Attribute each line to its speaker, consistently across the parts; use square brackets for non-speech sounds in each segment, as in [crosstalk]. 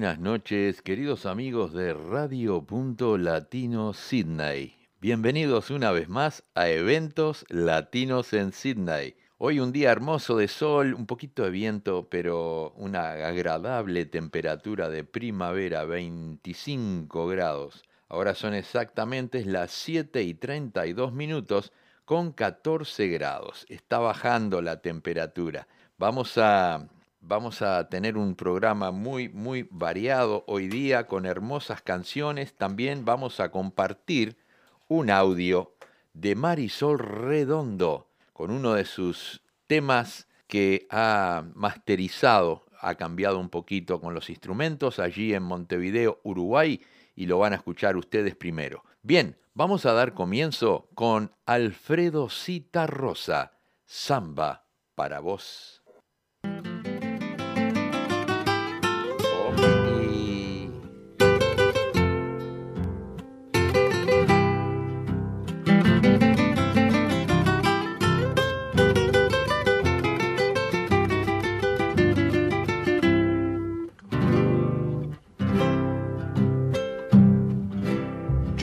Speaker 1: Buenas noches, queridos amigos de Radio Punto Latino Sydney. Bienvenidos una vez más a Eventos Latinos en Sydney. Hoy un día hermoso de sol, un poquito de viento, pero una agradable temperatura de primavera, 25 grados. Ahora son exactamente las 7 y 32 minutos con 14 grados. Está bajando la temperatura. Vamos a, vamos a tener un programa muy, muy variado hoy día con hermosas canciones. También vamos a compartir un audio de Marisol Redondo con uno de sus temas que ha masterizado, ha cambiado un poquito con los instrumentos allí en Montevideo, Uruguay, y lo van a escuchar ustedes primero. Bien, vamos a dar comienzo con Alfredo Cita Rosa, Samba para vos.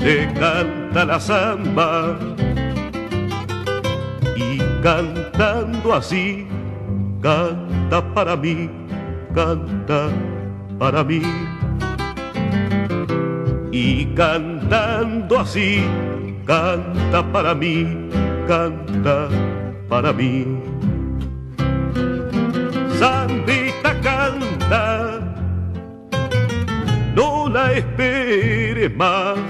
Speaker 2: te canta la samba y cantando así, canta para mí, canta para mí. Y cantando así, canta para mí, canta para mí. Sandita canta, no la esperes más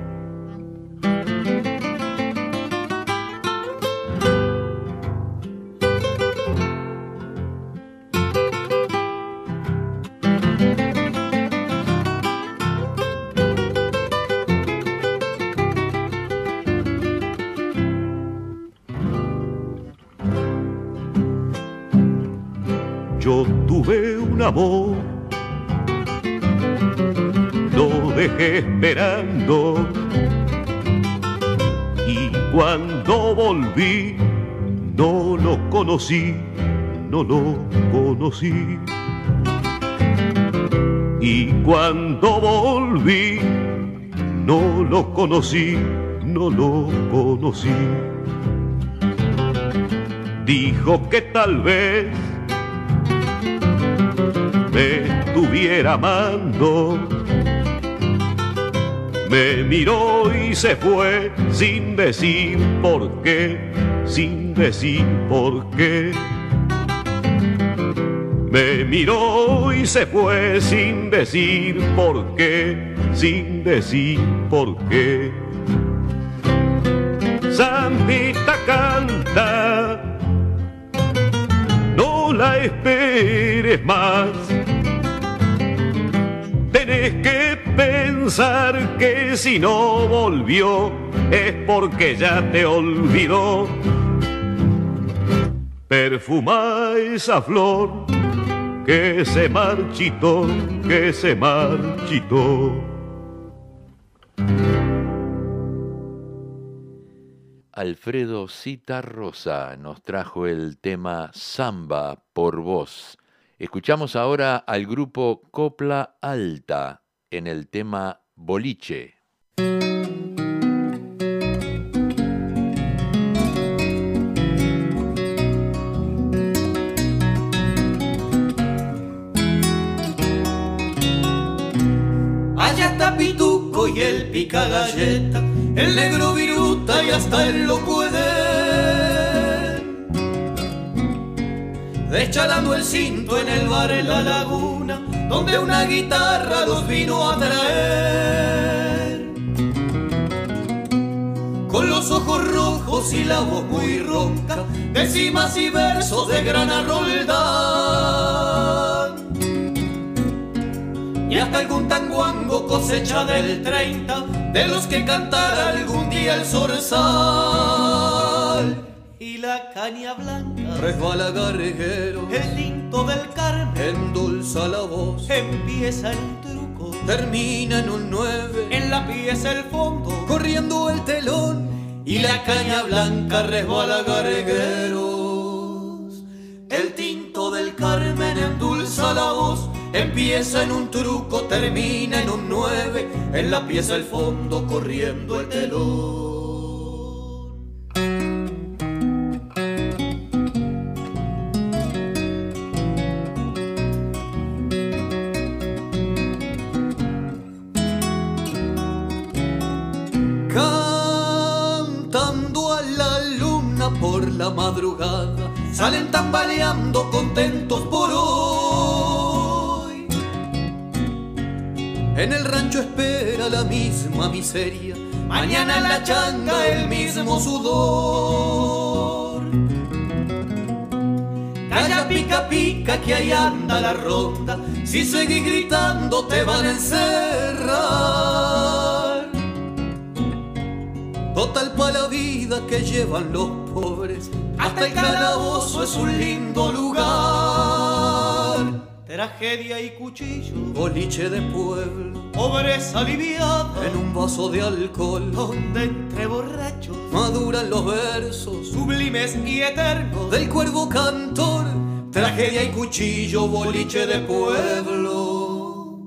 Speaker 2: Esperando y cuando volví no lo conocí, no lo conocí. Y cuando volví no lo conocí, no lo conocí. Dijo que tal vez me estuviera amando. Me miró y se fue sin decir por qué, sin decir por qué. Me miró y se fue sin decir por qué, sin decir por qué. Sandita canta, no la esperes más Tenés que pensar que si no volvió es porque ya te olvidó. Perfuma esa flor que se marchitó, que se marchitó.
Speaker 1: Alfredo Cita Rosa nos trajo el tema Samba por voz Escuchamos ahora al grupo Copla Alta en el tema Boliche.
Speaker 3: Allá está Pituco y el pica galleta, el negro viruta y hasta él lo puede deschalando el cinto en el bar en la laguna, donde una guitarra los vino a traer. Con los ojos rojos y la voz muy ronca, decimas y versos de grana roldán. Y hasta algún tanguango cosecha del 30, de los que cantara algún día el zorzal y la caña blanca
Speaker 4: resbala garguero,
Speaker 3: el linto del Carmen.
Speaker 4: Endulza la voz,
Speaker 3: empieza en un truco,
Speaker 4: termina en un nueve,
Speaker 3: en la pieza el fondo,
Speaker 4: corriendo el telón.
Speaker 3: Y la caña blanca resbala gargueros. El tinto del Carmen endulza la voz, empieza en un truco, termina en un nueve, en la pieza el fondo, corriendo el telón.
Speaker 4: Mañana en la changa el mismo sudor.
Speaker 3: Calla pica pica que ahí anda la ronda, si seguís gritando te van a encerrar.
Speaker 4: Total pa' la vida que llevan los pobres, hasta el calabozo es un lindo lugar.
Speaker 3: Tragedia y cuchillo,
Speaker 4: boliche de pueblo,
Speaker 3: pobreza aliviada,
Speaker 4: en un vaso de alcohol,
Speaker 3: donde entre borrachos
Speaker 4: maduran los versos.
Speaker 3: sublimes y eternos.
Speaker 4: Del cuervo cantor. Tragedia y cuchillo, boliche de pueblo,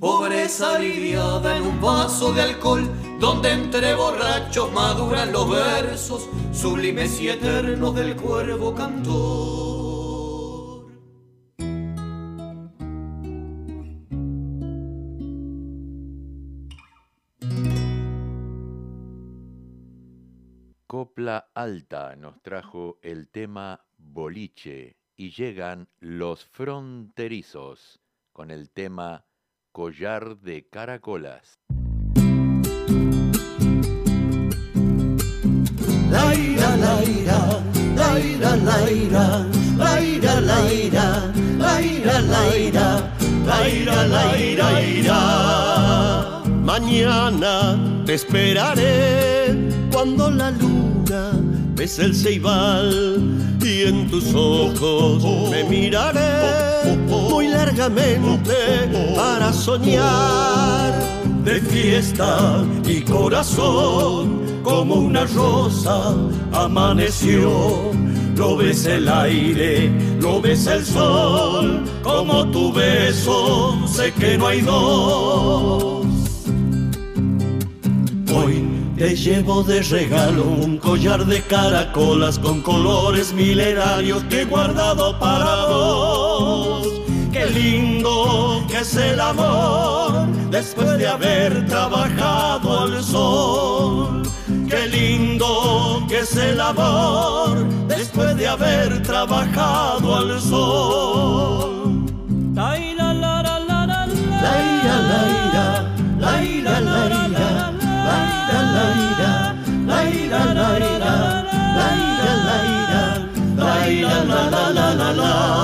Speaker 4: pobreza aliviada en un vaso de alcohol. Donde entre borrachos maduran los versos. Sublimes y eternos del cuervo cantor.
Speaker 1: Copla Alta nos trajo el tema Boliche y llegan los fronterizos con el tema Collar de Caracolas.
Speaker 5: Laira, laira, laira, laira, laira, laira, laira, laira, laira, laira, laira. Mañana te esperaré cuando la luna bese el ceibal y en tus ojos me miraré muy largamente para soñar de fiesta y corazón como una rosa amaneció. Lo ves el aire, lo ves el sol, como tu beso, sé que no hay dos. Hoy te llevo de regalo un collar de caracolas con colores milenarios que he guardado para vos. Qué lindo que es el amor después de haber trabajado al sol Qué lindo que es el amor después de haber trabajado al sol.
Speaker 3: La la la la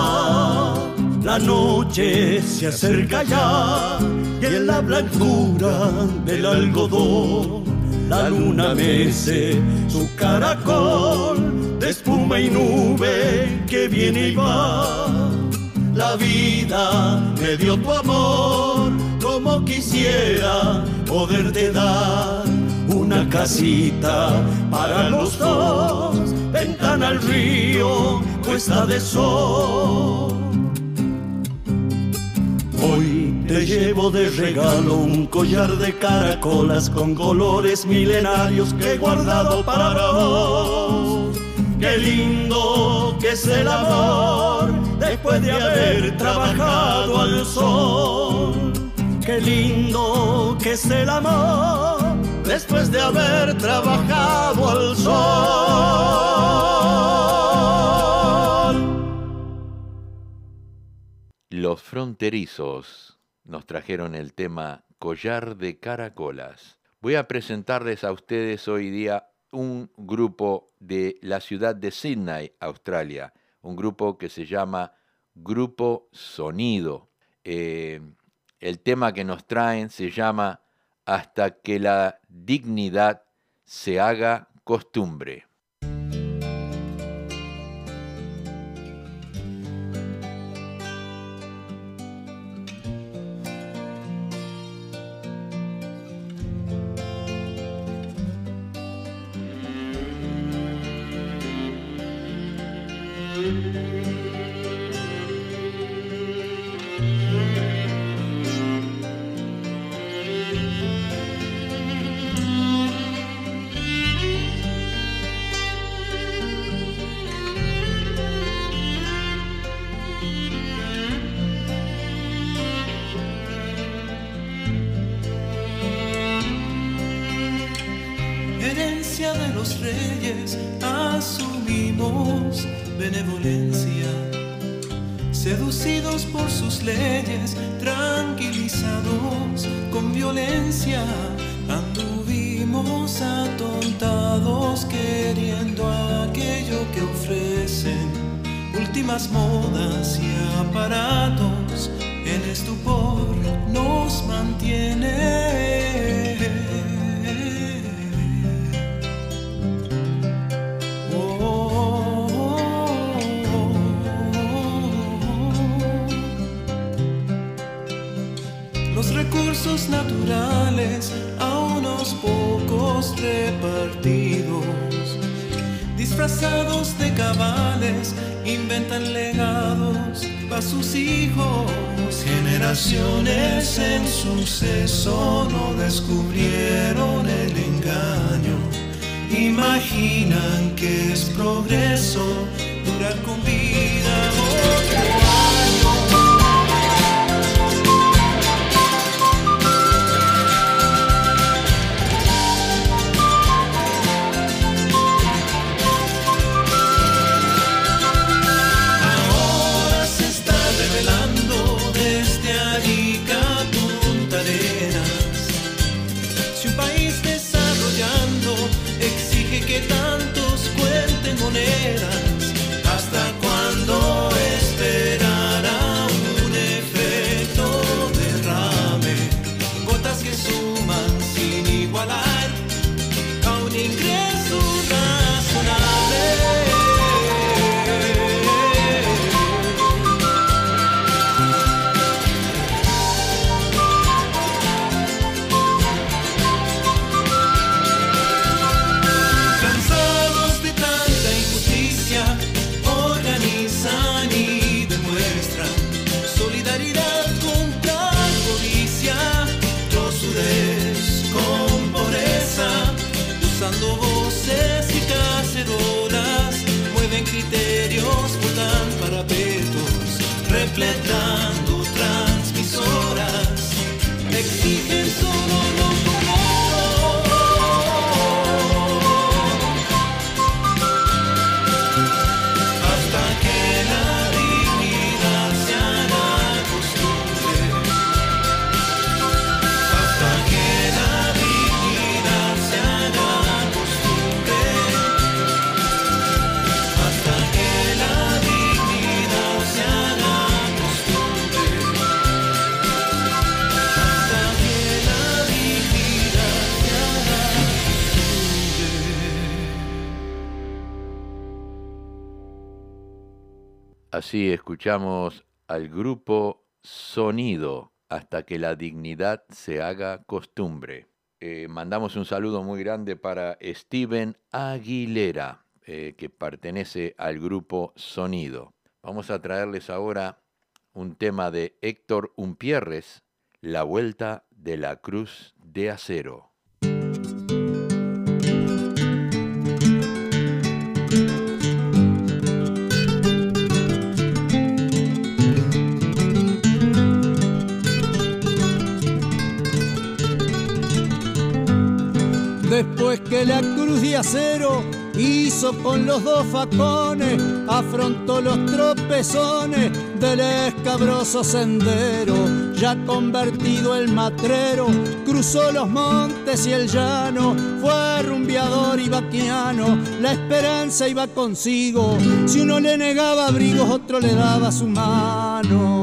Speaker 3: la
Speaker 5: noche se acerca ya y en la blancura del algodón la luna mece su caracol de espuma y nube que viene y va. La vida me dio tu amor como quisiera poderte dar una casita para los dos, ventana al río, cuesta de sol. Hoy te llevo de regalo un collar de caracolas con colores milenarios que he guardado para vos. Qué lindo que es el amor después de haber trabajado al sol. Qué lindo que es el amor después de haber trabajado al sol.
Speaker 6: Los Fronterizos nos trajeron el tema Collar de Caracolas. Voy a presentarles a ustedes hoy día un grupo de la ciudad de Sydney, Australia, un grupo que se llama Grupo Sonido. Eh, el tema que nos traen se llama Hasta que la dignidad se haga costumbre. tranquilizados con violencia anduvimos atontados queriendo aquello que ofrecen últimas modas y aparatos. El estupor nos mantiene. naturales a unos pocos repartidos, disfrazados de cabales, inventan legados para sus hijos. Generaciones en suceso no descubrieron el engaño, imaginan que es progreso durar con vida. Así escuchamos al grupo Sonido hasta que la dignidad se haga costumbre. Eh, mandamos un saludo muy grande para Steven Aguilera, eh, que pertenece al grupo Sonido. Vamos a traerles ahora un tema de Héctor Umpierres, La Vuelta de la Cruz de Acero.
Speaker 7: Después que la cruz de acero hizo con los dos facones, afrontó los tropezones del escabroso sendero, ya convertido el matrero, cruzó los montes y el llano, fue rumbeador y vaquiano, la esperanza iba consigo, si uno le negaba abrigos, otro le daba su mano.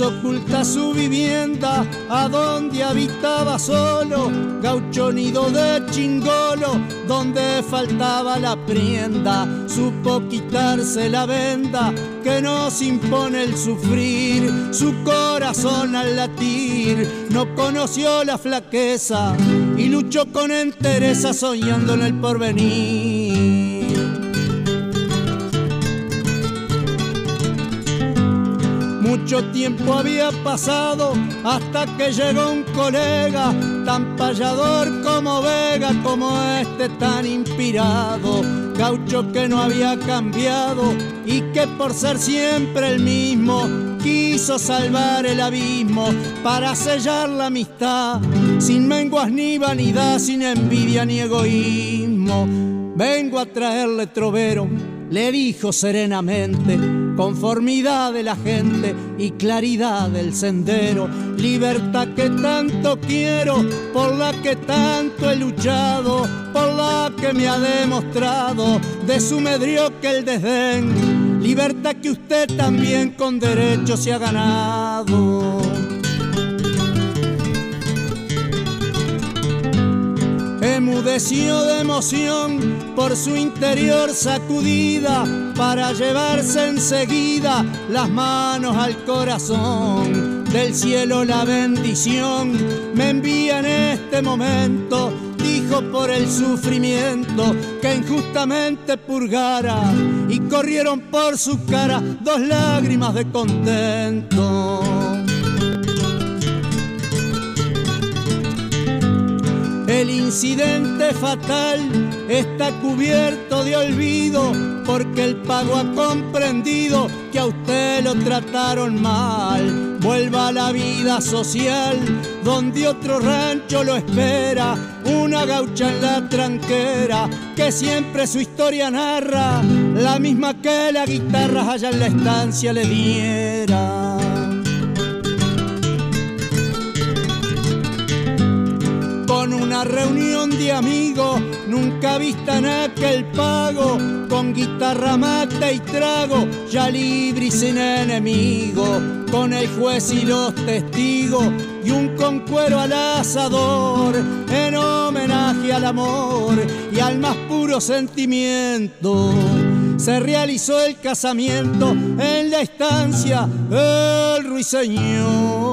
Speaker 7: Oculta su vivienda, a donde habitaba solo, gaucho nido de chingolo, donde faltaba la prienda, supo quitarse la venda que nos impone el sufrir, su corazón al latir, no conoció la flaqueza y luchó con entereza soñando en el porvenir. Mucho tiempo había pasado hasta que llegó un colega tan payador como Vega, como este tan inspirado, gaucho que no había cambiado y que por ser siempre el mismo quiso salvar el abismo para sellar la amistad, sin menguas ni vanidad, sin envidia ni egoísmo. Vengo a traerle trovero, le dijo serenamente conformidad de la gente y claridad del sendero, libertad que tanto quiero, por la que tanto he luchado, por la que me ha demostrado de su que el desdén, libertad que usted también con derecho se ha ganado. Emudeció de emoción por su interior sacudida para llevarse enseguida las manos al corazón. Del cielo la bendición me envía en este momento, dijo por el sufrimiento que injustamente purgara y corrieron por su cara dos lágrimas de contento. El incidente fatal está cubierto de olvido porque el pago ha comprendido que a usted lo trataron mal. Vuelva a la vida social donde otro rancho lo espera, una gaucha en la tranquera que siempre su historia narra, la misma que la guitarra allá en la estancia le diera. Con una reunión de amigos, nunca vista en aquel pago, con guitarra, mate y trago, ya libre y sin enemigo, con el juez y los testigos, y un concuero al asador, en homenaje al amor y al más puro sentimiento. Se realizó el casamiento en la estancia del ruiseñor.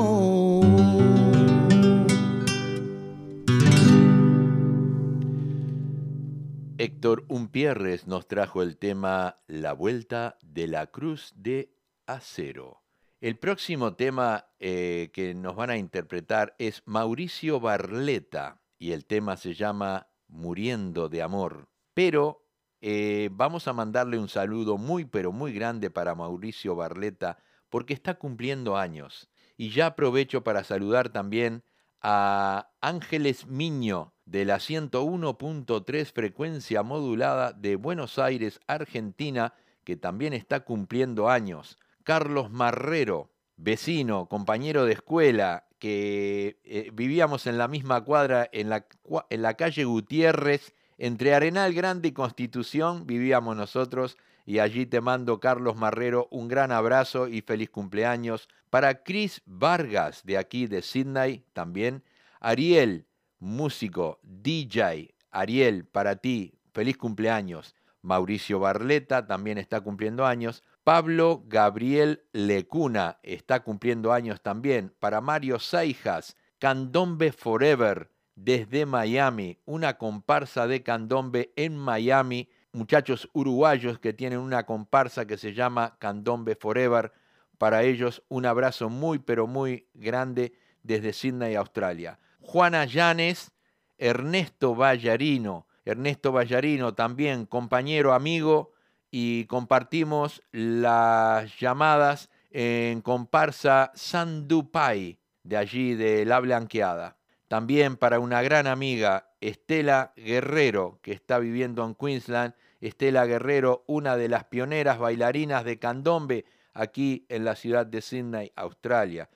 Speaker 1: Héctor Umpierres nos trajo el tema La Vuelta de la Cruz de Acero. El próximo tema eh, que nos van a interpretar es Mauricio Barleta y el tema se llama Muriendo de Amor. Pero eh, vamos a mandarle un saludo muy pero muy grande para Mauricio Barleta porque está cumpliendo años. Y ya aprovecho para saludar también a Ángeles Miño de la 101.3 frecuencia modulada de Buenos Aires, Argentina, que también está cumpliendo años. Carlos Marrero, vecino, compañero de escuela, que eh, vivíamos en la misma cuadra, en la, en la calle Gutiérrez, entre Arenal Grande y Constitución, vivíamos nosotros. Y allí te mando, Carlos Marrero, un gran abrazo y feliz cumpleaños. Para Chris Vargas, de aquí de Sydney, también. Ariel, músico, DJ. Ariel, para ti, feliz cumpleaños. Mauricio Barleta también está cumpliendo años. Pablo Gabriel Lecuna está cumpliendo años también. Para Mario Seijas, Candombe Forever desde Miami, una comparsa de candombe en Miami. Muchachos uruguayos que tienen una comparsa que se llama Candombe Forever para ellos un abrazo muy, pero muy grande desde Sydney, Australia. Juana Llanes, Ernesto Vallarino. Ernesto Vallarino también compañero, amigo, y compartimos las llamadas en comparsa Sandupai, de allí de La Blanqueada. También para una gran amiga, Estela Guerrero, que está viviendo en Queensland. Estela Guerrero, una de las pioneras bailarinas de candombe aquí en la ciudad de Sydney, Australia.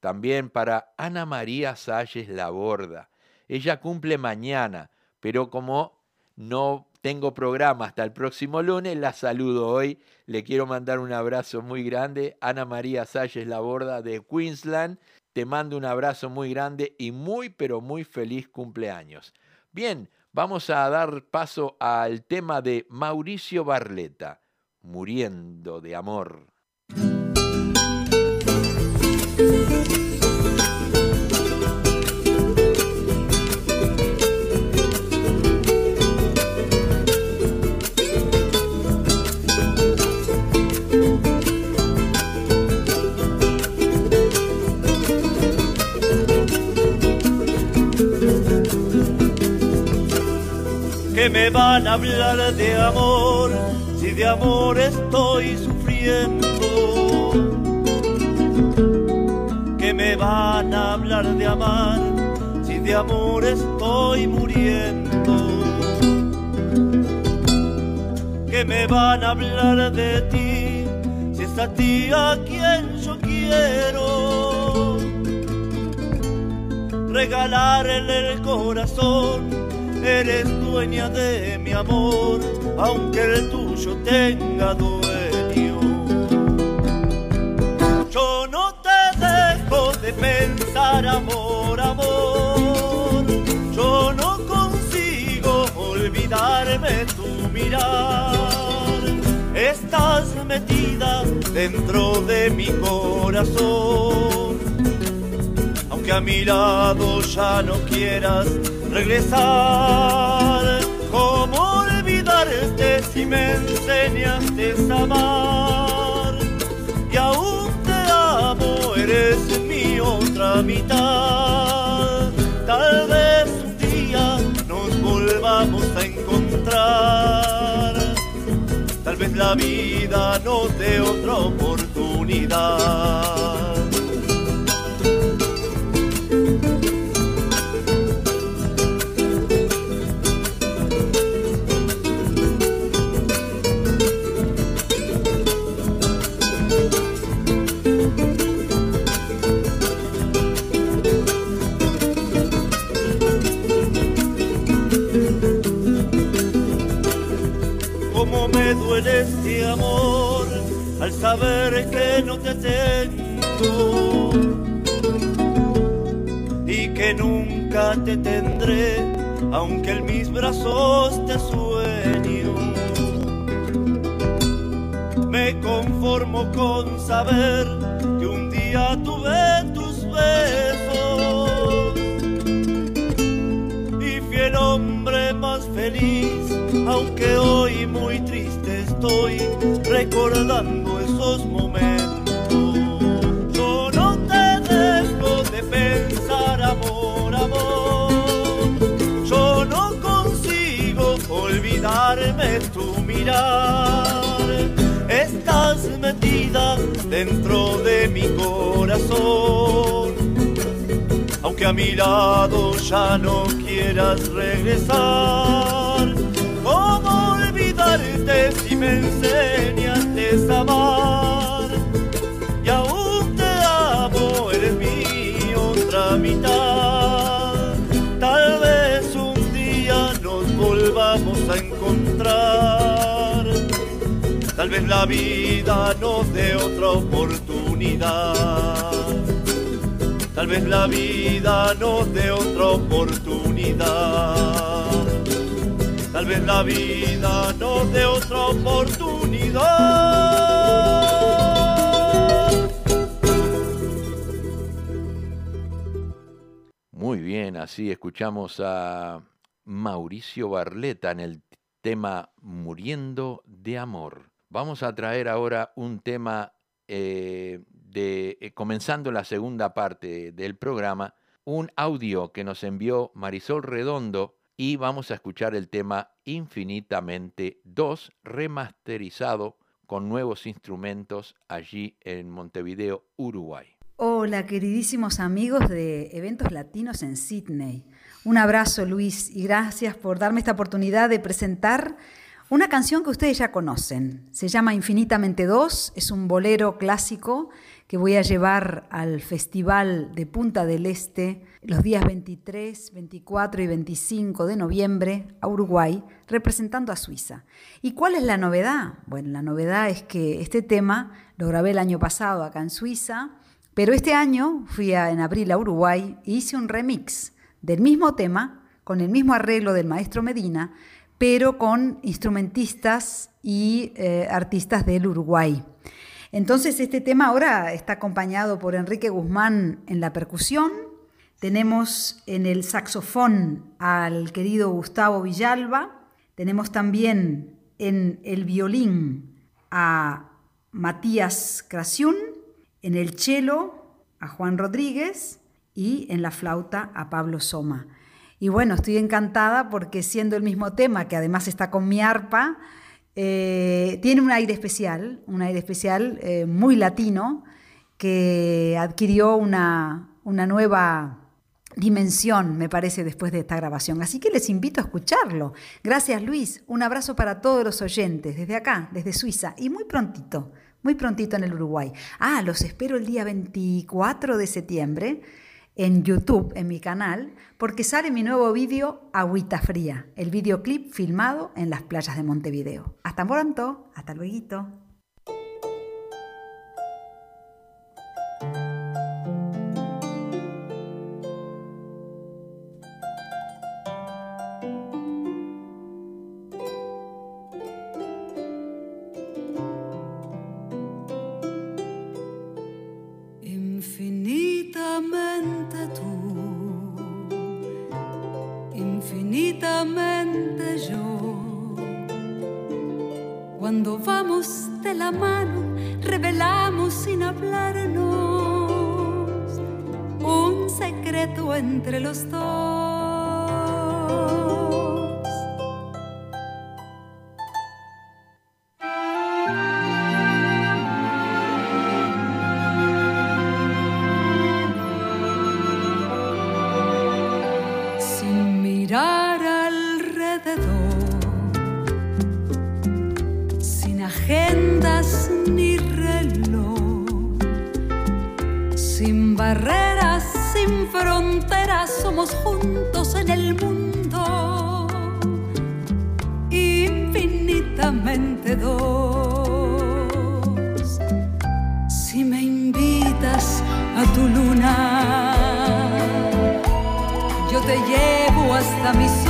Speaker 1: También para Ana María Salles Laborda. Ella cumple mañana, pero como no tengo programa hasta el próximo lunes, la saludo hoy. Le quiero mandar un abrazo muy grande. Ana María Salles Laborda de Queensland te mando un abrazo muy grande y muy, pero muy feliz cumpleaños. Bien, vamos a dar paso al tema de Mauricio Barleta, Muriendo de Amor.
Speaker 8: Me van a hablar de amor si de amor estoy sufriendo? Que me van a hablar de amar si de amor estoy muriendo? Que me van a hablar de ti si es a ti a quien yo quiero? Regalarle el corazón eres dueña de mi amor, aunque el tuyo tenga dueño. Yo no te dejo de pensar, amor, amor. Yo no consigo olvidarme tu mirar. Estás metida dentro de mi corazón. Aunque a mi lado ya no quieras regresar. ¿Cómo olvidarte si me enseñaste a amar? Y aún te amo, eres mi otra mitad. Tal vez un día nos volvamos a encontrar. Tal vez la vida nos dé otra oportunidad. Este amor al saber que no te tengo y que nunca te tendré, aunque en mis brazos te sueño. Me conformo con saber que un día tuve tus besos y fui el hombre más feliz, aunque hoy muy estoy recordando esos momentos. Yo no te dejo de pensar, amor, amor. Yo no consigo olvidarme tu mirar. Estás metida dentro de mi corazón. Aunque a mi lado ya no quieras regresar si me enseñaste a amar. Y aún te amo, eres mi otra mitad. Tal vez un día nos volvamos a encontrar. Tal vez la vida nos dé otra oportunidad. Tal vez la vida nos dé otra oportunidad tal la vida nos dé otra oportunidad.
Speaker 1: Muy bien, así escuchamos a Mauricio Barleta en el tema Muriendo de Amor. Vamos a traer ahora un tema eh, de, eh, comenzando la segunda parte del programa, un audio que nos envió Marisol Redondo y vamos a escuchar el tema Infinitamente 2 remasterizado con nuevos instrumentos allí en Montevideo, Uruguay.
Speaker 9: Hola, queridísimos amigos de Eventos Latinos en Sydney. Un abrazo, Luis, y gracias por darme esta oportunidad de presentar una canción que ustedes ya conocen. Se llama Infinitamente Dos, es un bolero clásico que voy a llevar al Festival de Punta del Este los días 23, 24 y 25 de noviembre a Uruguay, representando a Suiza. ¿Y cuál es la novedad? Bueno, la novedad es que este tema lo grabé el año pasado acá en Suiza pero este año fui en abril a Uruguay e hice un remix del mismo tema, con el mismo arreglo del maestro Medina, pero con instrumentistas y eh, artistas del Uruguay. Entonces este tema ahora está acompañado por Enrique Guzmán en la percusión, tenemos en el saxofón al querido Gustavo Villalba, tenemos también en el violín a Matías Craciún, en el cello a Juan Rodríguez y en la flauta a Pablo Soma. Y bueno, estoy encantada porque siendo el mismo tema, que además está con mi arpa, eh, tiene un aire especial, un aire especial eh, muy latino, que adquirió una, una nueva dimensión, me parece, después de esta grabación. Así que les invito a escucharlo. Gracias, Luis. Un abrazo para todos los oyentes, desde acá, desde Suiza, y muy prontito muy prontito en el Uruguay. Ah, los espero el día 24 de septiembre en YouTube, en mi canal, porque sale mi nuevo vídeo Agüita Fría, el videoclip filmado en las playas de Montevideo. Hasta pronto, hasta luego.
Speaker 10: στα μισό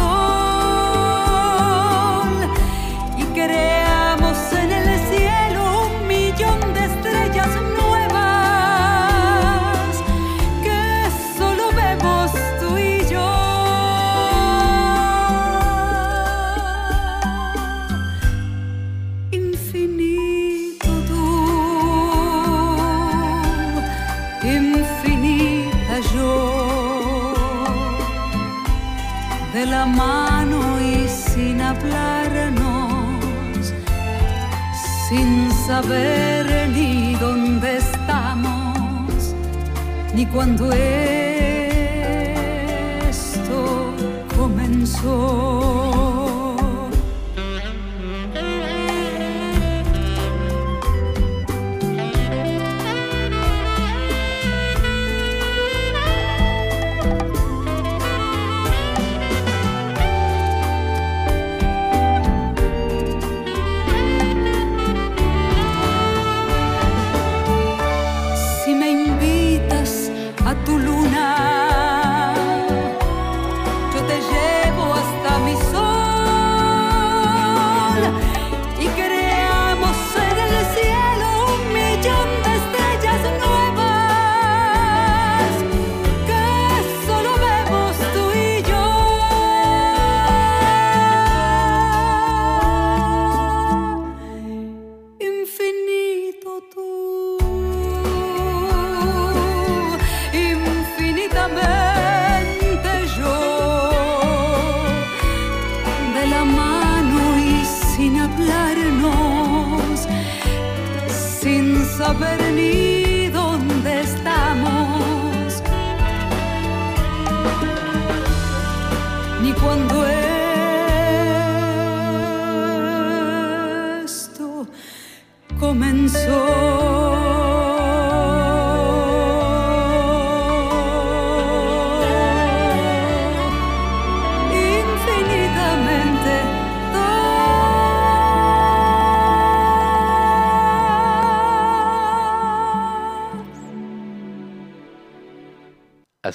Speaker 10: saber ni dónde estamos. saber ni dónde estamos, ni cuándo esto comenzó.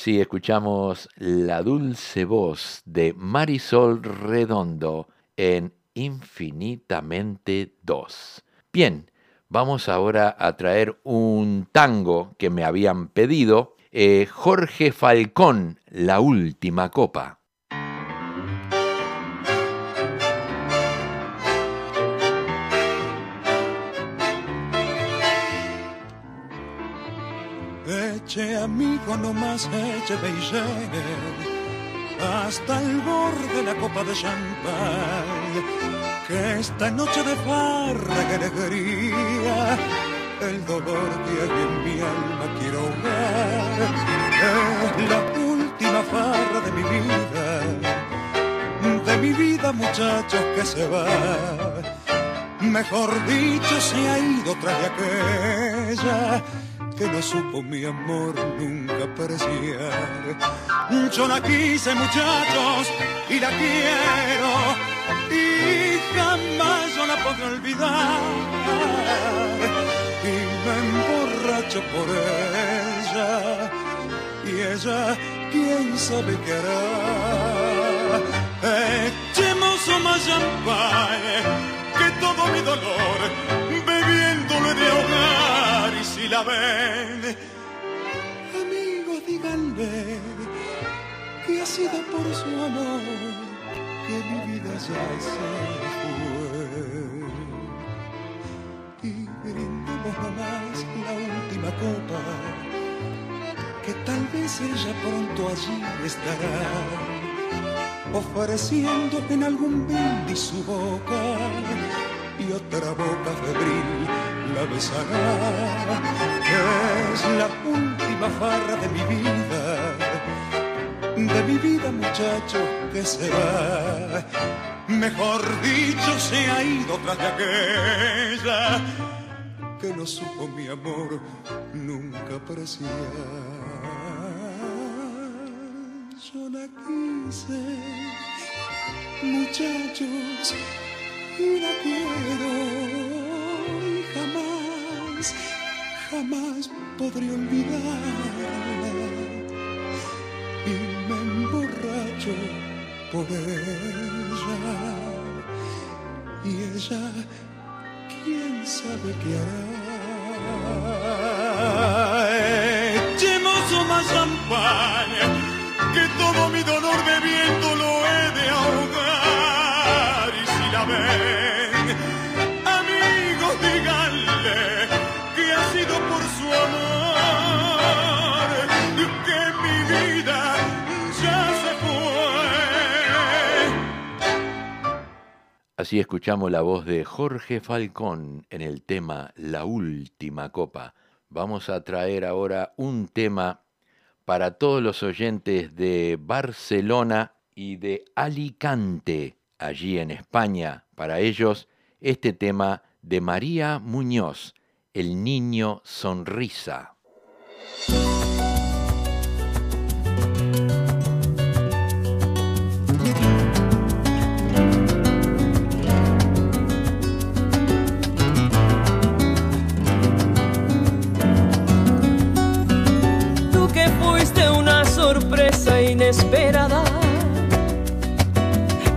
Speaker 1: Así escuchamos la dulce voz de Marisol Redondo en Infinitamente 2. Bien, vamos ahora a traer un tango que me habían pedido, eh, Jorge Falcón, La Última Copa.
Speaker 11: Amigo, no más eche y hasta el borde de la copa de champán. Que esta noche de farra que alegría, el dolor que hay en mi alma quiero ahogar. Es la última farra de mi vida, de mi vida muchachos que se va. Mejor dicho, se ha ido tras de aquella que no supo mi amor nunca apreciar. Yo la quise muchachos y la quiero y jamás yo la podré olvidar. Y me emborracho por ella y ella quién sabe qué hará. Echemos más champagne que todo mi dolor Amigos, díganle que ha sido por su amor que mi vida ya se fue. Y brindemos nomás la última copa, que tal vez ella pronto allí estará ofreciendo en algún brindis su boca y otra boca febril la besará, es la última farra de mi vida, de mi vida muchacho que se mejor dicho se ha ido tras de aquella que no supo mi amor nunca apreciar. Yo la quise, muchachos, y la quiero jamás, jamás podré olvidarla. Y me emborracho por ella. Y ella, quién sabe qué hará. Echemos más champaña, que todo mi dolor bebiendo lo he de ahogar.
Speaker 1: Así escuchamos la voz de Jorge Falcón en el tema La Última Copa. Vamos a traer ahora un tema para todos los oyentes de Barcelona y de Alicante, allí en España. Para ellos, este tema de María Muñoz, El Niño Sonrisa.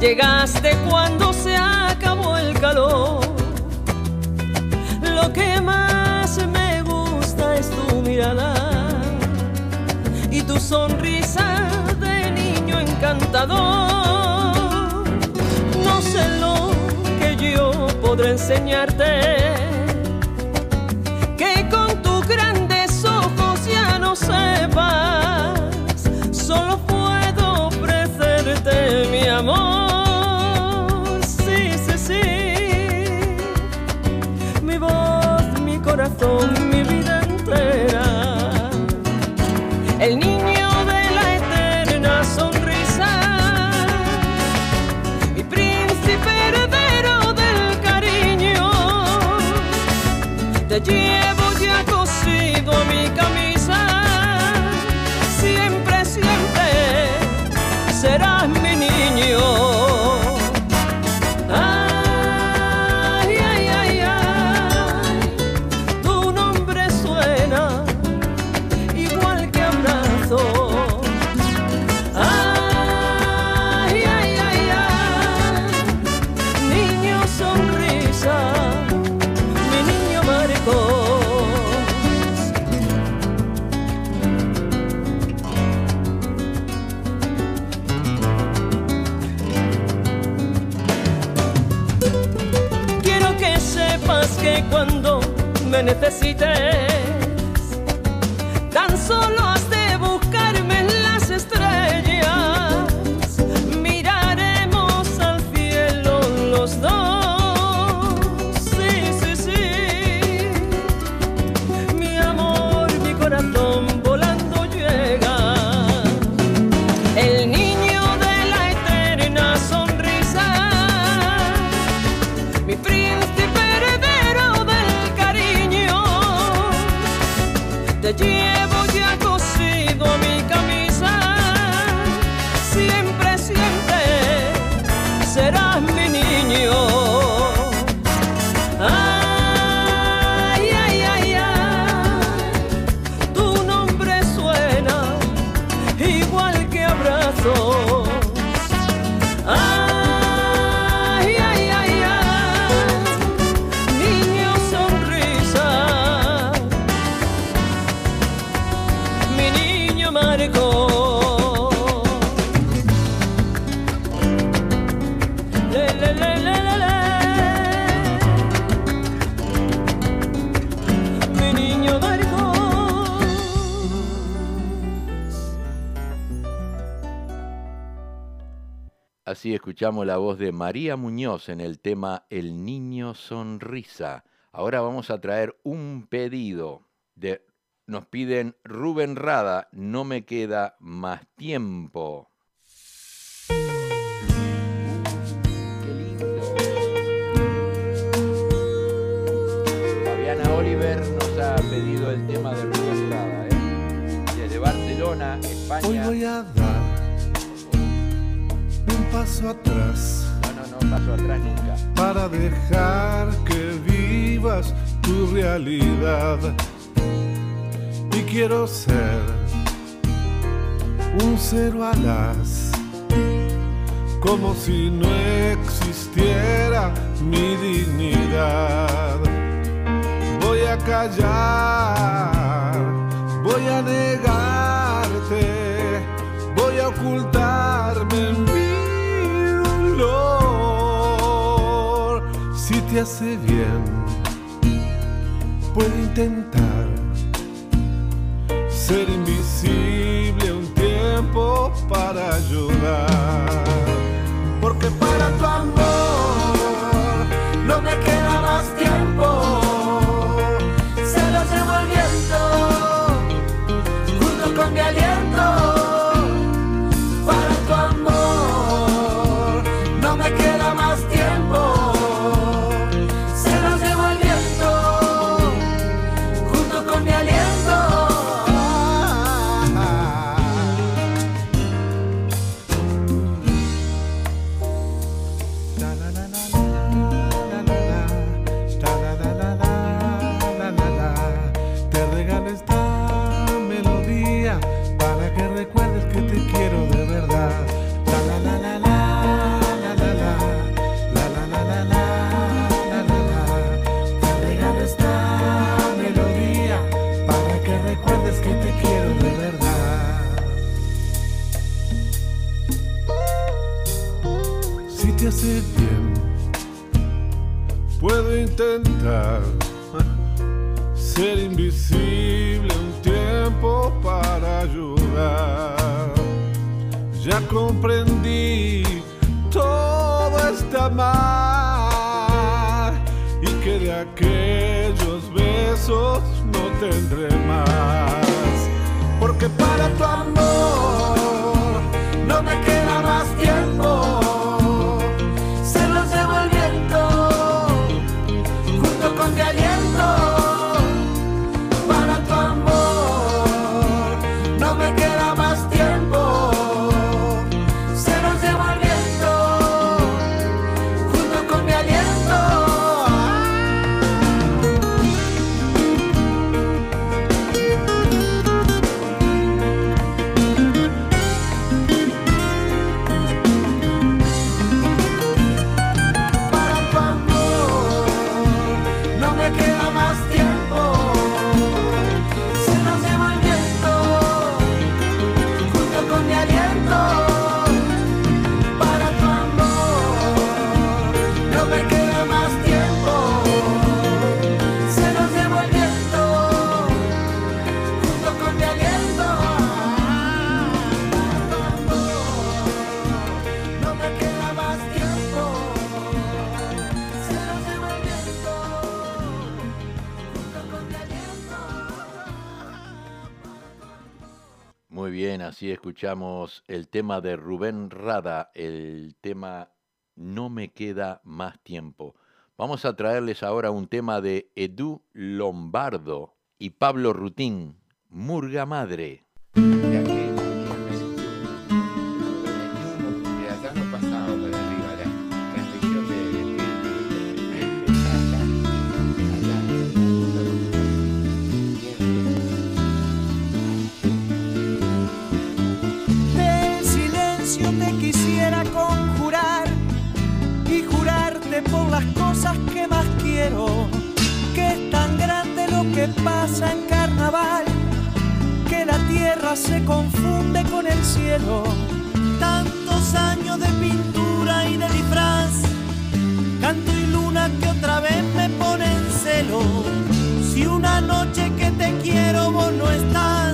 Speaker 10: Llegaste cuando se acabó el calor. Lo que más me gusta es tu mirada y tu sonrisa de niño encantador. No sé lo que yo podré enseñarte. Que con tus grandes ojos ya no sepas solo puedo ofrecerte mi amor.
Speaker 12: necesité. Escuchamos la voz de María Muñoz en el tema El Niño Sonrisa. Ahora vamos a traer un pedido nos piden Rubén Rada, no me queda más tiempo. Qué lindo. Fabiana Oliver nos ha pedido el tema de Rubén Rada, ¿eh? desde Barcelona, España.
Speaker 13: Hoy voy a dar paso atrás.
Speaker 12: No, no, no paso atrás nunca.
Speaker 13: Para dejar que vivas tu realidad. Y quiero ser un cero alas. Como si no existiera mi dignidad. Voy a callar bien, puede intentar ser invisible un tiempo para ayudar. Puedo intentar
Speaker 1: así escuchamos el tema de Rubén Rada, el tema No me queda más tiempo. Vamos a traerles ahora un tema de Edu Lombardo y Pablo Rutín, Murga Madre.
Speaker 14: Pasa en carnaval, que la tierra se confunde con el cielo. Tantos años de pintura y de disfraz, canto y luna que otra vez me pone en celo. Si una noche que te quiero vos no estás,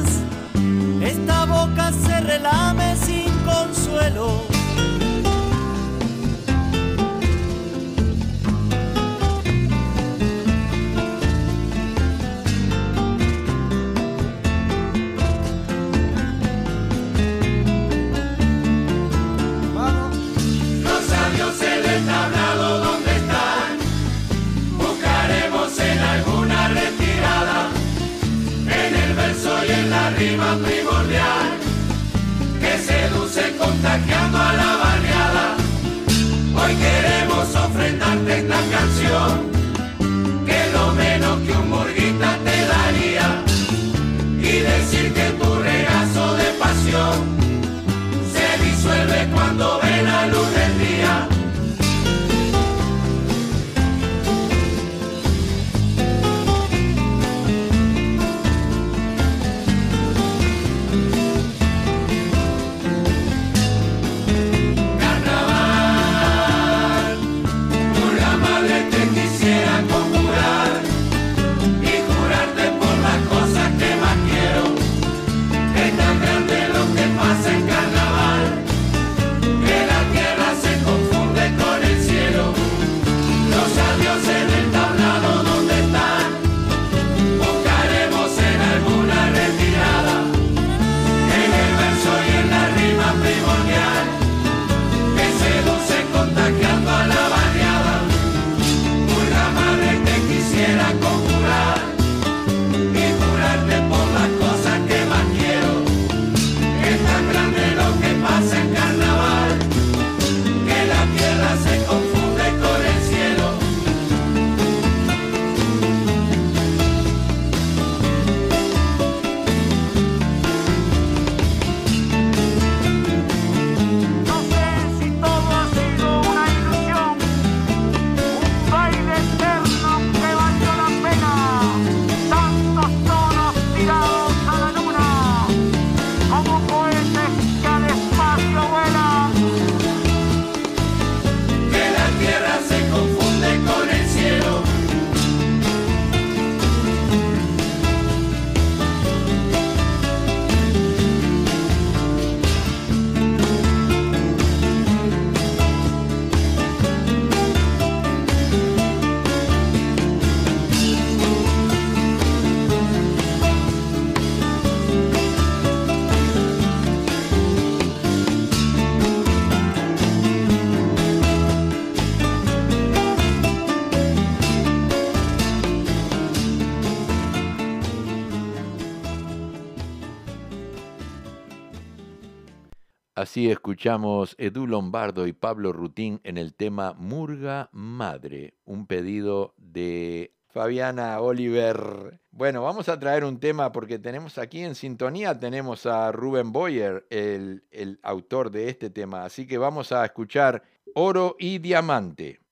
Speaker 1: Escuchamos Edu Lombardo y Pablo Rutín en el tema Murga Madre, un pedido de Fabiana Oliver. Bueno, vamos a traer un tema porque tenemos aquí en sintonía, tenemos a Rubén Boyer, el, el autor de este tema. Así que vamos a escuchar Oro y Diamante.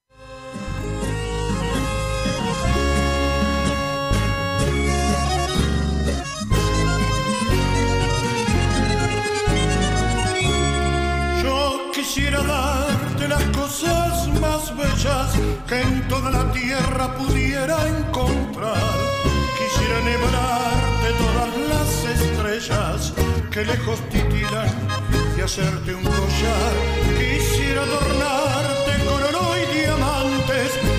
Speaker 15: Quisiera darte las cosas más bellas que en toda la tierra pudiera encontrar. Quisiera nebrarte todas las estrellas que lejos titilan y hacerte un collar. Quisiera adornarte con oro y diamantes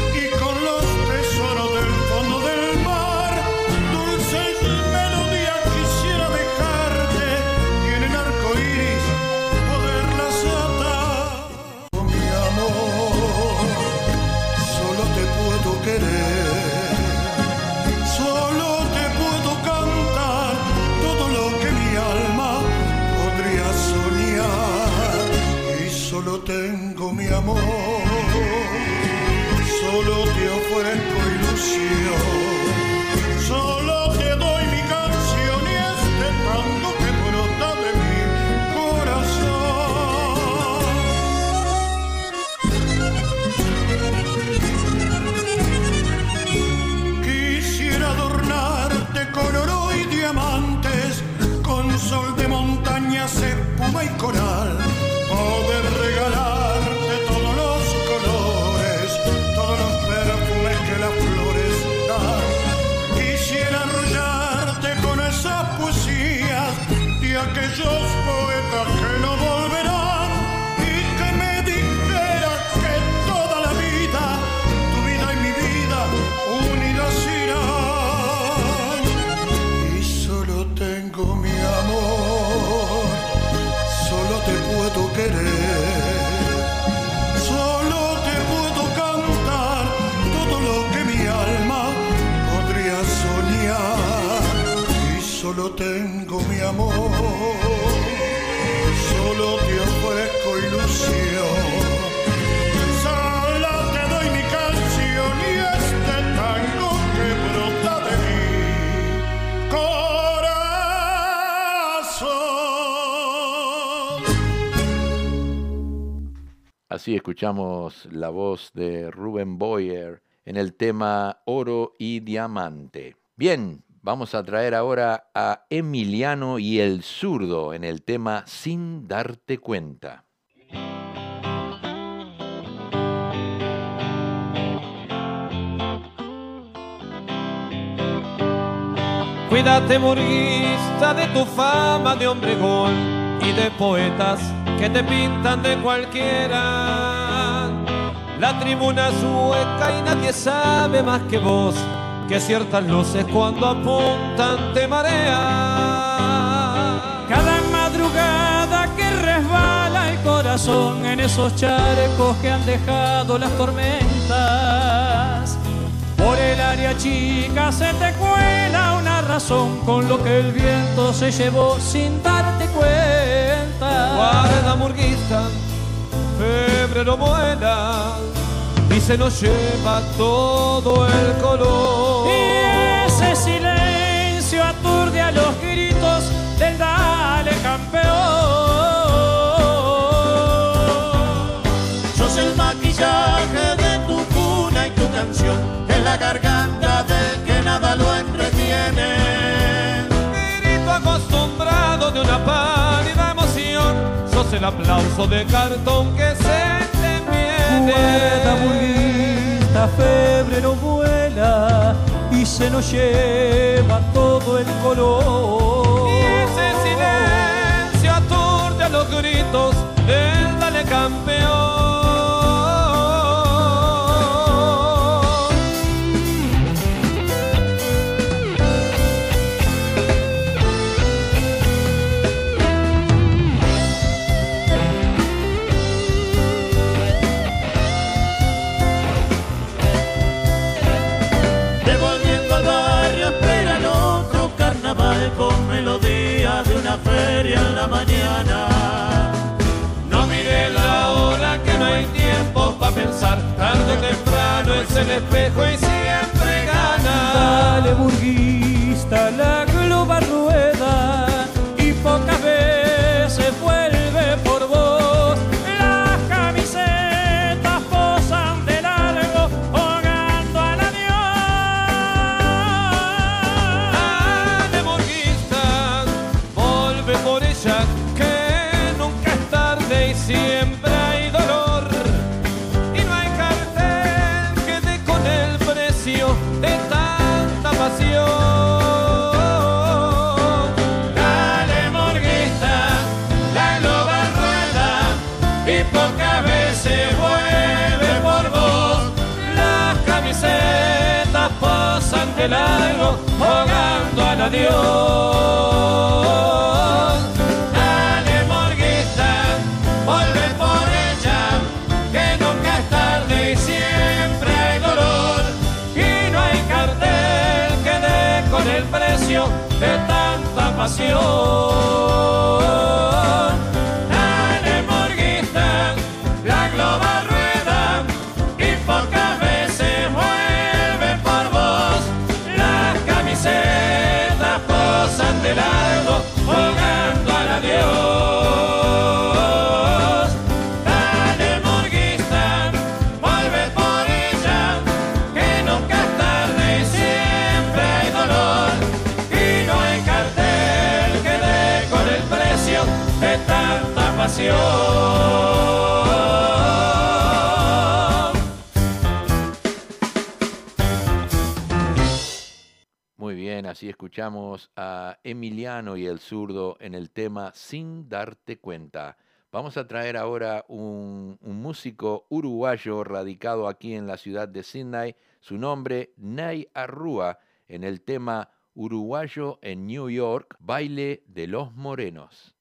Speaker 1: Así escuchamos la voz de Ruben Boyer en el tema Oro y Diamante. Bien, vamos a traer ahora a Emiliano y el zurdo en el tema Sin darte cuenta.
Speaker 16: Cuídate, murguista, de tu fama de hombre gol y de poetas que te pintan de cualquiera. La tribuna es hueca y nadie sabe más que vos que ciertas luces cuando apuntan te marea.
Speaker 17: Cada madrugada que resbala el corazón en esos charcos que han dejado las tormentas. Por el área chica se te cuela una razón con lo que el viento se llevó sin darte cuenta.
Speaker 16: Guarda murguista, febrero vuela y se nos lleva todo el color.
Speaker 17: Y ese silencio aturde a los gritos del dale campeón.
Speaker 4: Sos el maquillaje de tu cuna y tu canción en la garganta del que nada lo entretiene.
Speaker 16: Grito acostumbrado de una pálida el aplauso de cartón que se te viene.
Speaker 17: Guarda burguista, febrero vuela y se nos lleva todo el color.
Speaker 16: Y ese silencio aturde a los gritos del dale campeón. Es el espejo y
Speaker 17: largo, ahogando al adiós.
Speaker 16: Dale
Speaker 4: morguista, vuelve por ella, que nunca es tarde y siempre hay dolor.
Speaker 16: Y no hay cartel que dé con el precio de tanta pasión.
Speaker 1: Así escuchamos a Emiliano y el zurdo en el tema Sin darte cuenta. Vamos a traer ahora un, un músico uruguayo radicado aquí en la ciudad de Sydney, su nombre Nay Arrúa, en el tema Uruguayo en New York, Baile de los Morenos.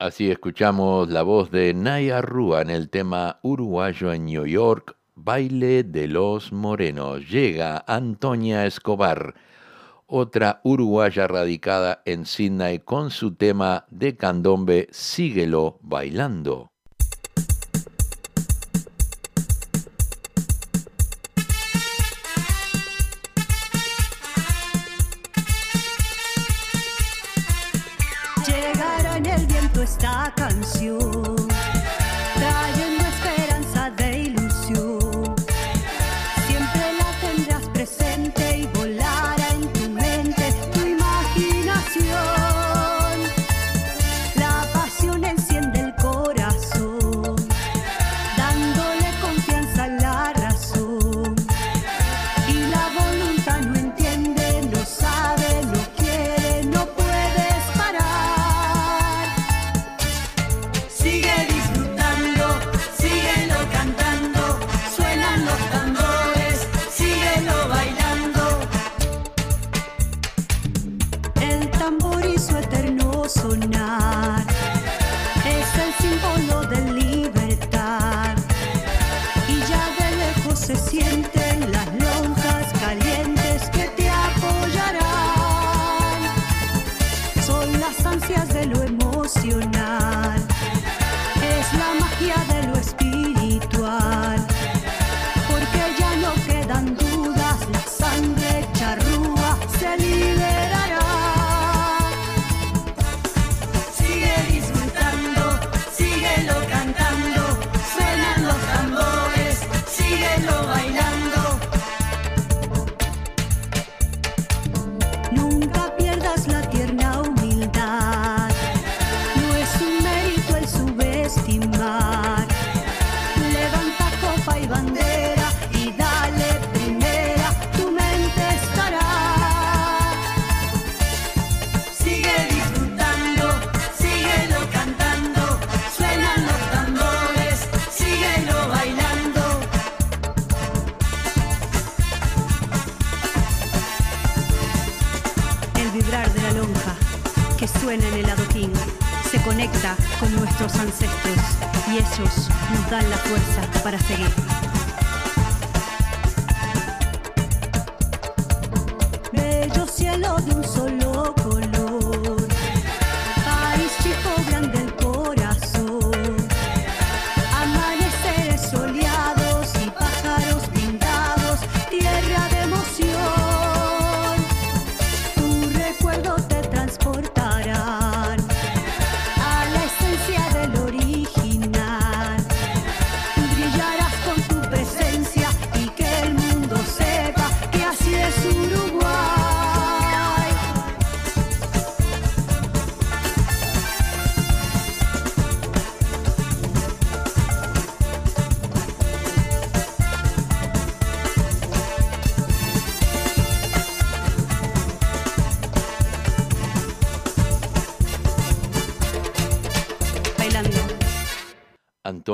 Speaker 10: Así escuchamos la voz de Naya Rúa en el tema Uruguayo en New York, Baile de los Morenos. Llega Antonia Escobar, otra uruguaya radicada en Sydney con su tema de candombe Síguelo bailando.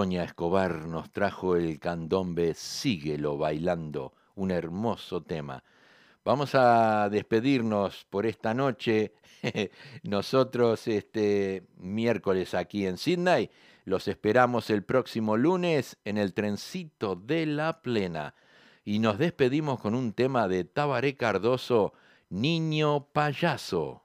Speaker 18: Doña Escobar nos trajo el candombe Síguelo bailando, un hermoso tema. Vamos a despedirnos por esta noche. [laughs] Nosotros este miércoles aquí en Sydney los esperamos el próximo lunes en el trencito de la plena y nos despedimos con un tema de Tabaré Cardoso, Niño Payaso.